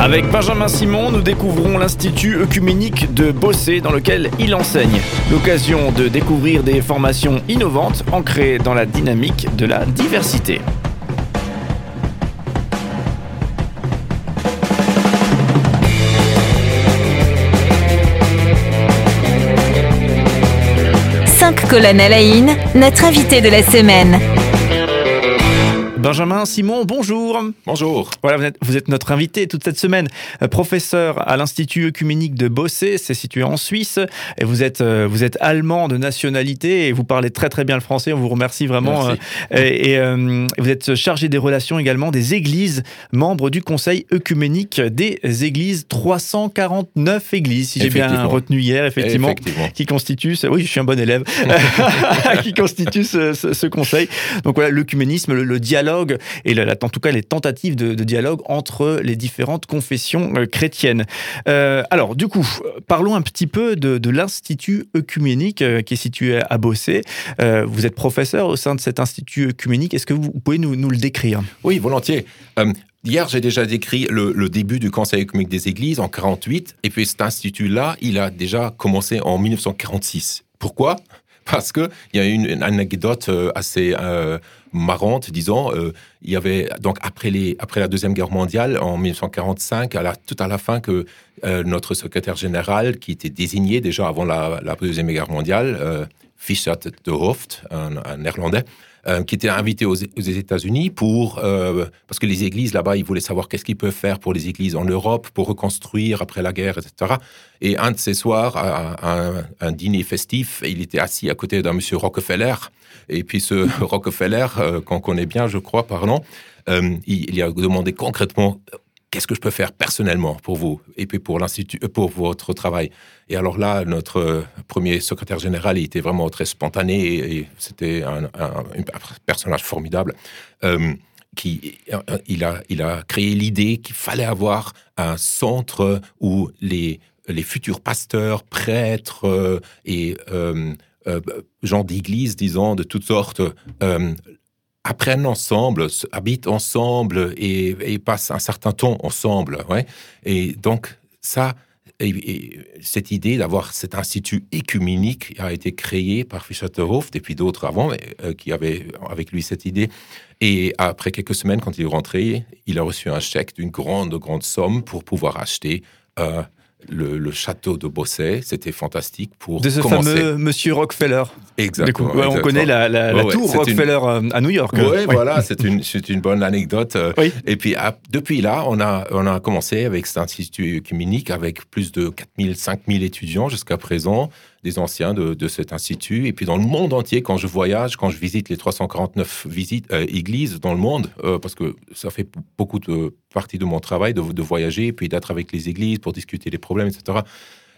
Avec Benjamin Simon, nous découvrons l'Institut œcuménique de Bossé dans lequel il enseigne. L'occasion de découvrir des formations innovantes ancrées dans la dynamique de la diversité. Cinq colonnes à la in, notre invité de la semaine. Benjamin Simon, bonjour. Bonjour. Voilà, vous êtes, vous êtes notre invité toute cette semaine, euh, professeur à l'Institut œcuménique de Bossé, c'est situé en Suisse, et vous êtes, euh, vous êtes allemand de nationalité et vous parlez très très bien le français, on vous remercie vraiment. Merci. euh, et et, euh, vous êtes chargé des relations également des églises, membre du Conseil œcuménique des églises, 349 églises, si j'ai bien retenu hier, effectivement Effectivement. qui constitue, ce- oui, je suis un bon élève, qui constitue ce, ce- ce conseil. Donc voilà, l'œcuménisme, le, le dialogue et en tout cas les tentatives de, dialogue entre les différentes confessions euh, chrétiennes. Euh, alors, du coup, parlons un petit peu de, l'Institut œcuménique euh, qui est situé à Bossé. Vous êtes professeur au sein de cet Institut œcuménique. Est-ce que vous, pouvez nous, le décrire? Oui, volontiers. Hier, j'ai déjà décrit le, début du Conseil économique des Églises en 48, et puis cet institut-là, il a déjà commencé en 1946. Pourquoi? Parce que il y a une, une anecdote assez marrante, disons. Euh, il y avait donc après les après la deuxième guerre mondiale en 1945, à la, tout à la fin, que euh, notre secrétaire général, qui était désigné déjà avant la, la deuxième guerre mondiale, euh, Fischer de Hooft, un, néerlandais, euh, qui était invité aux, aux États-Unis pour parce que les églises là-bas, ils voulaient savoir qu'est-ce qu'ils peuvent faire pour les églises en Europe pour reconstruire après la guerre, etc. Et un de ces soirs, à un, un dîner festif, il était assis à côté d'un monsieur Rockefeller. Et puis ce Rockefeller, euh, qu'on connaît bien, je crois, pardon, euh, il, a demandé concrètement qu'est-ce que je peux faire personnellement pour vous et puis pour l'institut, euh, pour votre travail. Et alors là, notre euh, premier secrétaire général, il était vraiment très spontané et, c'était un, personnage formidable. Qui, il, a, il a créé l'idée qu'il fallait avoir un centre où les, les futurs pasteurs, prêtres et gens d'église, disons, de toutes sortes, apprennent ensemble, se- habitent ensemble et, passent un certain temps ensemble. Ouais. Et donc, ça, et, et cette idée d'avoir cet institut écuménique a été créé par Fischer-Hooft et puis d'autres avant euh, qui avaient avec lui cette idée. Et après quelques semaines, quand il est rentré, il a reçu un chèque d'une grande, grande somme pour pouvoir acheter euh, le, le château de Bossé. C'était fantastique pour De ce commencer. fameux Monsieur Rockefeller. Exactement. on connaît la, la- la Ouais, ouais, tour une- Rockefeller euh, à New York. Oui, voilà, c'est une, bonne anecdote. Oui. Et puis, à- depuis là, on a, on a commencé avec cet institut œcuménique avec plus de 4000, 5000 étudiants jusqu'à présent, des anciens de, de cet institut. Et puis, dans le monde entier, quand je voyage, quand je visite les 349 visites, euh, églises dans le monde, euh, parce que ça fait beaucoup de partie de mon travail de, de voyager puis d'être avec les églises pour discuter des problèmes, etc.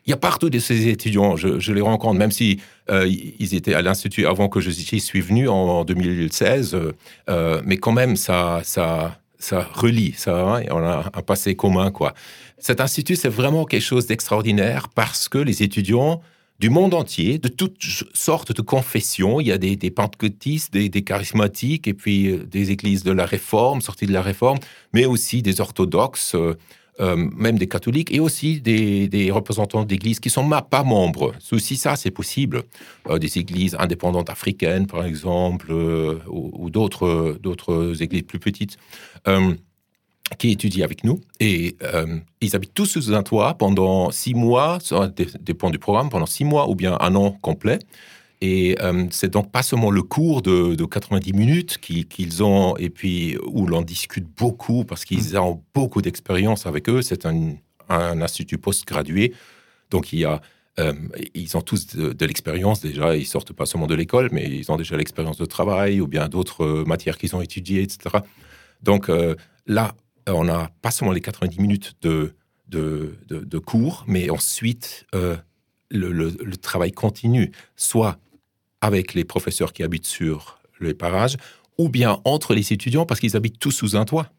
Il y a partout de ces étudiants, je, les rencontre, même si euh, ils étaient à l'institut avant que je suis venu en 2016, euh, euh, mais quand même ça, ça, ça relie, ça, hein, on a un passé commun quoi. Cet institut c'est vraiment quelque chose d'extraordinaire parce que les étudiants du monde entier, de toutes sortes de confessions. Il y a des, des pentecôtistes, des, charismatiques, et puis euh, des églises de la Réforme, sorties de la Réforme, mais aussi des orthodoxes, euh, euh, même des catholiques, et aussi des, représentants d'églises qui sont ma- pas membres. Aussi ça, c'est possible. Des églises indépendantes africaines, par exemple, ou, ou d'autres églises plus petites. Qui étudient avec nous et euh, ils habitent tous sous un toit pendant six mois, ça dé- dépend du programme, pendant six mois ou bien un an complet. Et euh, c'est donc pas seulement le cours de, de 90 minutes qui- qu'ils ont et puis où l'on discute beaucoup parce qu'ils ont beaucoup d'expérience avec eux. C'est un, un institut post-gradué, donc il y a euh, ils ont tous de, de l'expérience déjà. Ils sortent pas seulement de l'école, mais ils ont déjà l'expérience de travail ou bien d'autres euh, matières qu'ils ont étudiées, etc. Donc euh, là, on n'a pas seulement les 90 minutes de, de, de- cours, mais ensuite, euh, le, le- le travail continue, soit avec les professeurs qui habitent sur les parages, ou bien entre les étudiants, parce qu'ils habitent tous sous un toit.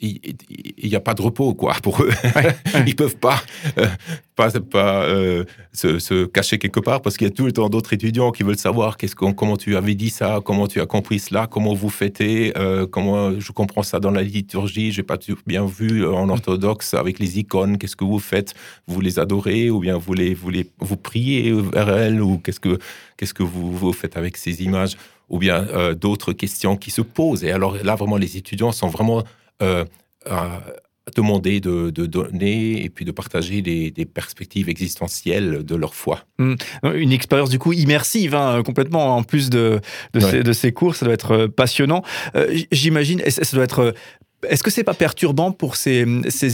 Il n'y a pas de repos quoi pour eux. ils peuvent pas euh, pas, pas euh, se, cacher quelque part parce qu'il y a tout le temps d'autres étudiants qui veulent savoir qu'est-ce comment tu avais dit ça, comment tu as compris cela, comment vous fêtez, euh, comment je comprends ça dans la liturgie, j'ai pas bien vu en orthodoxe avec les icônes, qu'est-ce que vous faites, vous les adorez ou bien vous les vous les vous priez vers elles ou qu'est-ce que qu'est-ce que vous, vous faites avec ces images? Ou bien d'autres questions qui se posent. Et alors là vraiment les étudiants sont vraiment à demander de, donner et puis de partager des, perspectives existentielles de leur foi. Mmh. Une expérience du coup immersive, hein, complètement en plus de, de, ces, cours, ça doit être euh, passionnant. Euh, j'imagine, ça doit être est-ce que c'est pas perturbant pour ces,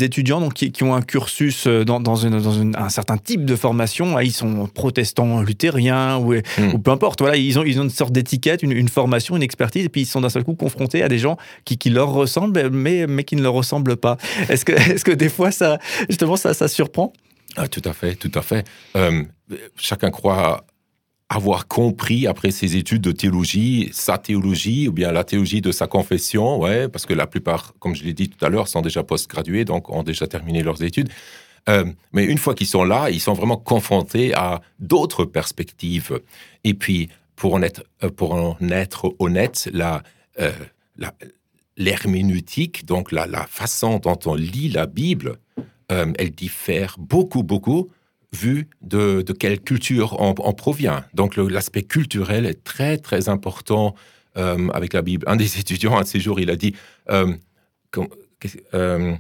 étudiants donc, qui, ont un cursus euh, dans, dans, un certain type de formation? Ah, Ils sont protestants, luthériens ou, hmm. ou peu importe. Voilà, ils ont, ils ont une sorte d'étiquette, une, formation, une expertise, et puis ils sont d'un seul coup confrontés à des gens qui, qui leur ressemblent, mais, mais qui ne leur ressemblent pas. Est-ce que, est que des fois, ça, justement, ça, ça surprend? Ah, Tout à fait, tout à fait. Euh, chacun croit avoir compris après ses études de théologie, sa théologie ou bien la théologie de sa confession, ouais, parce que la plupart, comme je l'ai dit tout à l'heure, sont déjà post-gradués, donc ont déjà terminé leurs études. Euh, mais une fois qu'ils sont là, ils sont vraiment confrontés à d'autres perspectives. Et puis, pour en être, euh, pour en être honnête, la, euh, l'herméneutique, donc la, la, façon dont on lit la Bible, elle diffère beaucoup, beaucoup vu de, quelle culture on, provient. Donc l'aspect culturel est très très important euh, avec la Bible. Un des étudiants, un de ces jours, il a dit euh, euh,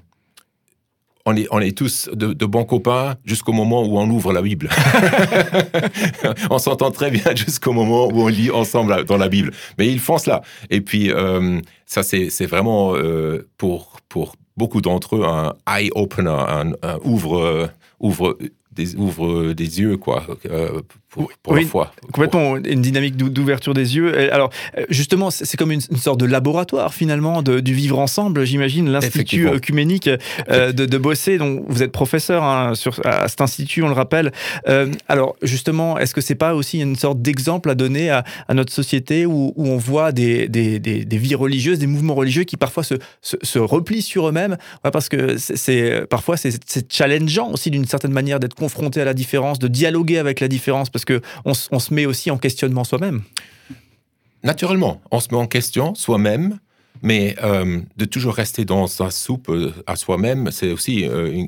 on, est, on est tous de, bons copains jusqu'au moment où on ouvre la Bible. on s'entend très bien jusqu'au moment où on lit ensemble dans la Bible. Mais ils font cela. Et puis, ça, c'est vraiment pour, pour beaucoup d'entre eux un eye-opener, un, un ouvre, ouvre des, ouvre des yeux, quoi, euh, pour, pour foi. Complètement, une dynamique d'ouverture des yeux. Alors, justement, c'est comme une, sorte de laboratoire, finalement, de, du vivre ensemble, j'imagine, l'Institut œcuménique euh, de, de Bossé, dont vous êtes professeur hein, sur, à cet institut, on le rappelle. Euh, alors, justement, est-ce que c'est pas aussi une sorte d'exemple à donner à, notre société où, où, on voit des, des, des, vies religieuses, des mouvements religieux qui parfois se, se, replient sur eux-mêmes, parce que c'est parfois c'est challengeant aussi d'une certaine manière d'être confronté à la différence, de dialoguer avec la différence, parce on se met aussi en questionnement soi-même. Naturellement, on se met en question soi-même, mais euh, de toujours rester dans sa soupe euh, à soi-même, c'est aussi euh,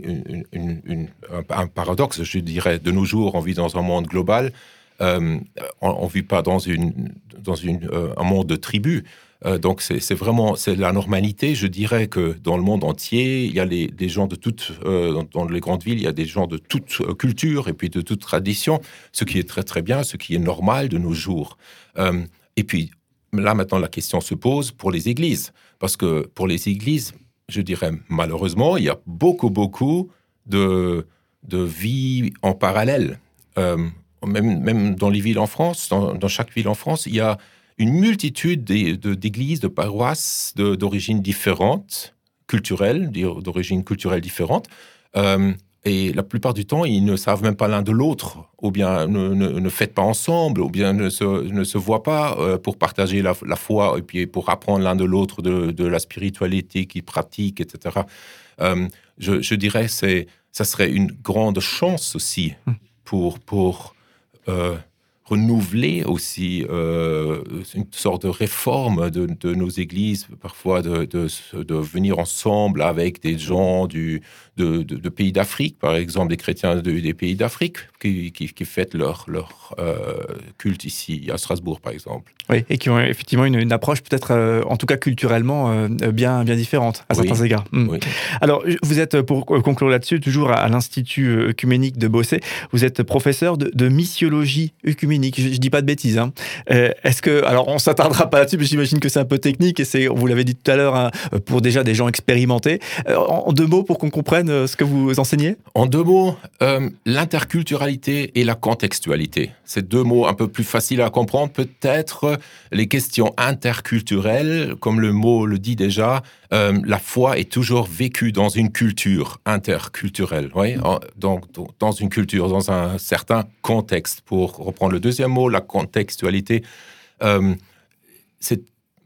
un, paradoxe, je dirais. De nos jours, on vit dans un monde global, on ne vit pas dans, une, dans une, un monde de tribus. Euh, donc c'est vraiment c'est la normalité. Je dirais que dans le monde entier, il y a des gens de toutes euh, dans, les grandes villes, il y a des gens de toute euh, culture et puis de toute tradition, ce qui est très très bien, ce qui est normal de nos jours. et puis là maintenant la question se pose pour les églises parce que pour les églises, je dirais malheureusement, il y a beaucoup beaucoup de de vie en parallèle. même, même dans les villes en France, dans chaque ville en France, il y a une multitude d'églises, de, paroisses d'origine différente, culturelle, d'origine culturelle différente. Euh, et la plupart du temps, ils ne savent même pas l'un de l'autre, ou bien ne, ne, fêtent pas ensemble, ou bien ne se, ne se voient pas euh, pour partager la, foi et puis pour apprendre l'un de l'autre de, la spiritualité qu'ils pratiquent, etc. Euh, je, je, dirais que ça serait une grande chance aussi hum. pour, pour renouveler aussi euh, une sorte de réforme de, nos églises, parfois de, de, venir ensemble avec des gens du, de, pays d'Afrique, par exemple des chrétiens des pays d'Afrique qui, qui, fêtent leur, leur euh, culte ici, à Strasbourg par exemple. Oui, et qui ont effectivement une, approche peut-être, euh, en tout cas culturellement, bien, bien différente à certains égards. Hmm. Alors, vous êtes, pour conclure là-dessus, toujours à, l'Institut œcuménique de Bossé, vous êtes professeur de, missiologie œcuménique je, ne dis pas de bêtises. Hein. Euh, est-ce que, alors on s'attardera pas là-dessus, mais j'imagine que c'est un peu technique et c'est, vous l'avez dit tout à l'heure, hein, pour déjà des gens expérimentés. Euh, en, deux mots pour qu'on comprenne euh, ce que vous enseignez? En deux mots, l'interculturalité et la contextualité. C'est deux mots un peu plus faciles à comprendre. Peut-être les questions interculturelles, comme le mot le dit déjà, la foi est toujours vécue dans une culture interculturelle, donc dans une culture, dans un certain contexte, pour reprendre le deuxième mot, la contextualité. Euh,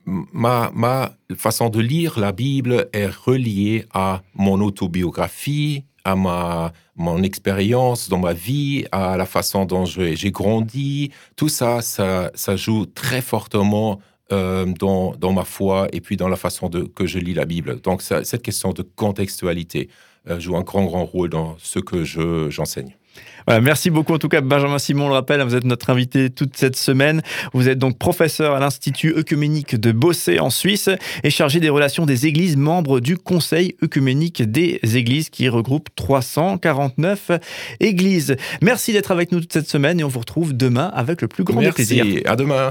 ma, façon de lire la Bible est reliée à mon autobiographie, à ma, mon expérience dans ma vie, à la façon dont j'ai grandi. Tout ça, ça joue très fortement euh, dans, dans, ma foi et puis dans la façon de, que je lis la Bible. Donc, ça, cette question de contextualité euh, joue un grand, grand rôle dans ce que j'enseigne. Voilà, merci beaucoup en tout cas Benjamin Simon, le rappelle, vous êtes notre invité toute cette semaine. Vous êtes donc professeur à l'Institut œcuménique de Bossé en Suisse et chargé des relations des églises, membre du Conseil œcuménique des églises qui regroupe 349 églises. Merci d'être avec nous toute cette semaine et on vous retrouve demain avec le plus grand merci. plaisir. À demain.